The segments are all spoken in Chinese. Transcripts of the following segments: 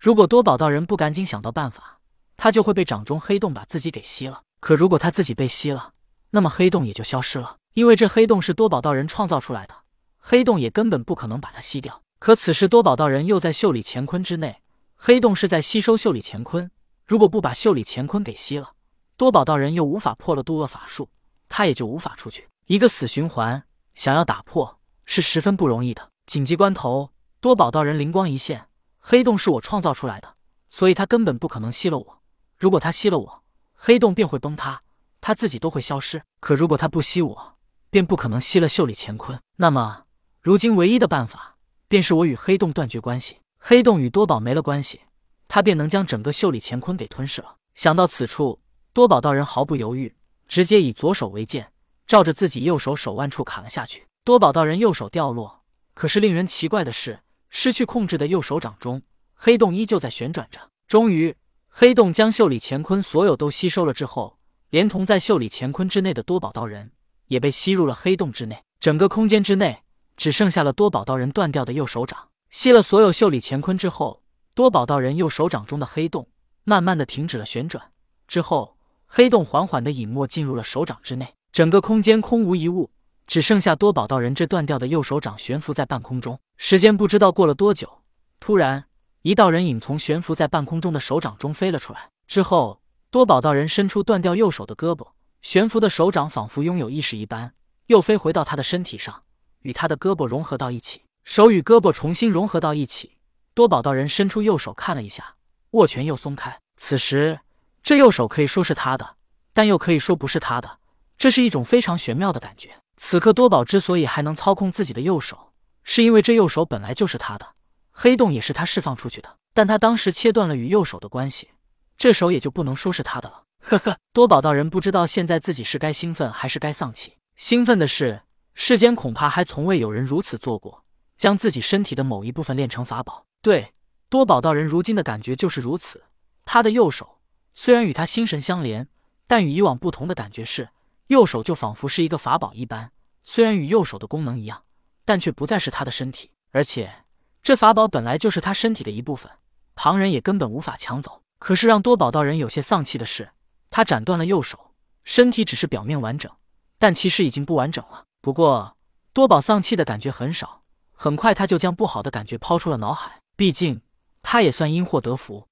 如果多宝道人不赶紧想到办法，他就会被掌中黑洞把自己给吸了。可如果他自己被吸了，那么黑洞也就消失了，因为这黑洞是多宝道人创造出来的，黑洞也根本不可能把它吸掉。可此时多宝道人又在袖里乾坤之内，黑洞是在吸收袖里乾坤，如果不把袖里乾坤给吸了，多宝道人又无法破了渡厄法术，他也就无法出去。一个死循环，想要打破是十分不容易的。紧急关头，多宝道人灵光一现，黑洞是我创造出来的，所以他根本不可能吸了我。如果他吸了我，黑洞便会崩塌，他自己都会消失。可如果他不吸我，便不可能吸了袖里乾坤。那么，如今唯一的办法，便是我与黑洞断绝关系，黑洞与多宝没了关系，他便能将整个袖里乾坤给吞噬了。想到此处，多宝道人毫不犹豫，直接以左手为剑，照着自己右手手腕处砍了下去。多宝道人右手掉落。可是令人奇怪的是，失去控制的右手掌中，黑洞依旧在旋转着。终于，黑洞将袖里乾坤所有都吸收了之后，连同在袖里乾坤之内的多宝道人也被吸入了黑洞之内。整个空间之内只剩下了多宝道人断掉的右手掌。吸了所有袖里乾坤之后，多宝道人右手掌中的黑洞慢慢的停止了旋转。之后，黑洞缓缓的隐没进入了手掌之内，整个空间空无一物。只剩下多宝道人这断掉的右手掌悬浮在半空中，时间不知道过了多久。突然，一道人影从悬浮在半空中的手掌中飞了出来。之后，多宝道人伸出断掉右手的胳膊，悬浮的手掌仿佛拥有意识一般，又飞回到他的身体上，与他的胳膊融合到一起。手与胳膊重新融合到一起，多宝道人伸出右手看了一下，握拳又松开。此时，这右手可以说是他的，但又可以说不是他的，这是一种非常玄妙的感觉。此刻多宝之所以还能操控自己的右手，是因为这右手本来就是他的，黑洞也是他释放出去的。但他当时切断了与右手的关系，这手也就不能说是他的了。呵呵，多宝道人不知道现在自己是该兴奋还是该丧气。兴奋的是，世间恐怕还从未有人如此做过，将自己身体的某一部分炼成法宝。对，多宝道人如今的感觉就是如此。他的右手虽然与他心神相连，但与以往不同的感觉是。右手就仿佛是一个法宝一般，虽然与右手的功能一样，但却不再是他的身体。而且这法宝本来就是他身体的一部分，旁人也根本无法抢走。可是让多宝道人有些丧气的是，他斩断了右手，身体只是表面完整，但其实已经不完整了。不过多宝丧气的感觉很少，很快他就将不好的感觉抛出了脑海。毕竟他也算因祸得福，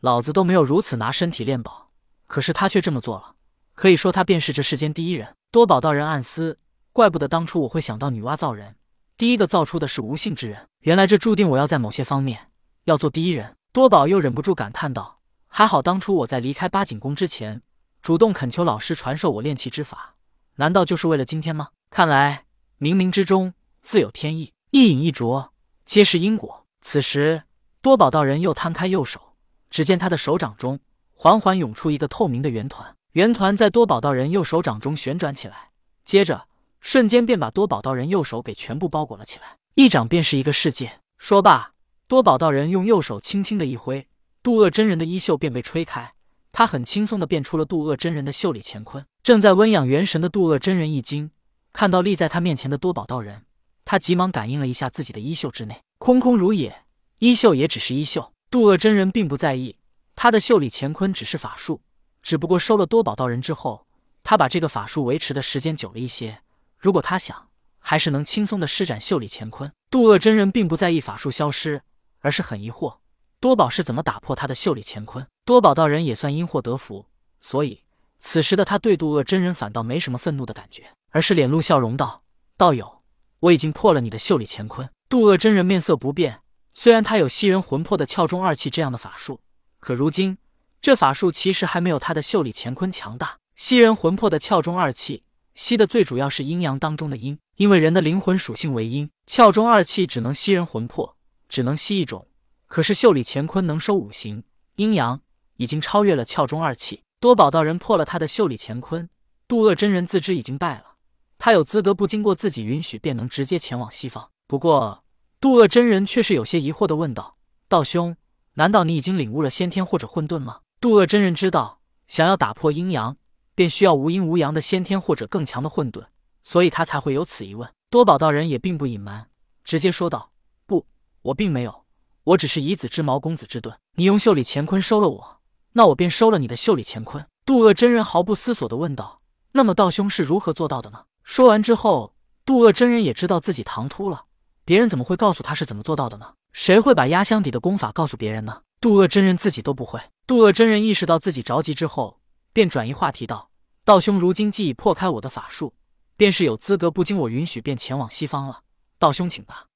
老子都没有如此拿身体炼宝，可是他却这么做了。可以说他便是这世间第一人。多宝道人暗思：怪不得当初我会想到女娲造人，第一个造出的是无姓之人。原来这注定我要在某些方面要做第一人。多宝又忍不住感叹道：“还好当初我在离开八景宫之前，主动恳求老师传授我炼气之法，难道就是为了今天吗？看来冥冥之中自有天意，一饮一啄皆是因果。”此时，多宝道人又摊开右手，只见他的手掌中缓缓涌出一个透明的圆团。圆团在多宝道人右手掌中旋转起来，接着瞬间便把多宝道人右手给全部包裹了起来。一掌便是一个世界。说罢，多宝道人用右手轻轻的一挥，渡厄真人的衣袖便被吹开，他很轻松的变出了渡厄真人的袖里乾坤。正在温养元神的渡厄真人一惊，看到立在他面前的多宝道人，他急忙感应了一下自己的衣袖之内，空空如也，衣袖也只是衣袖。渡厄真人并不在意，他的袖里乾坤只是法术。只不过收了多宝道人之后，他把这个法术维持的时间久了一些。如果他想，还是能轻松的施展袖里乾坤。渡厄真人并不在意法术消失，而是很疑惑多宝是怎么打破他的袖里乾坤。多宝道人也算因祸得福，所以此时的他对渡厄真人反倒没什么愤怒的感觉，而是脸露笑容道：“道友，我已经破了你的袖里乾坤。”渡厄真人面色不变，虽然他有吸人魂魄的窍中二气这样的法术，可如今。这法术其实还没有他的袖里乾坤强大。吸人魂魄的窍中二气，吸的最主要是阴阳当中的阴，因为人的灵魂属性为阴，窍中二气只能吸人魂魄，只能吸一种。可是袖里乾坤能收五行，阴阳已经超越了窍中二气。多宝道人破了他的袖里乾坤，渡厄真人自知已经败了，他有资格不经过自己允许便能直接前往西方。不过渡厄真人却是有些疑惑的问道：“道兄，难道你已经领悟了先天或者混沌吗？”渡厄真人知道，想要打破阴阳，便需要无阴无阳的先天或者更强的混沌，所以他才会有此疑问。多宝道人也并不隐瞒，直接说道：“不，我并没有，我只是以子之矛攻子之盾。你用袖里乾坤收了我，那我便收了你的袖里乾坤。”渡恶真人毫不思索地问道：“那么道兄是如何做到的呢？”说完之后，渡恶真人也知道自己唐突了。别人怎么会告诉他是怎么做到的呢？谁会把压箱底的功法告诉别人呢？渡恶真人自己都不会。渡厄真人意识到自己着急之后，便转移话题道：“道兄如今既已破开我的法术，便是有资格不经我允许便前往西方了。道兄请吧。”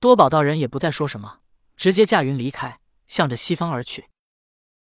多宝道人也不再说什么，直接驾云离开，向着西方而去。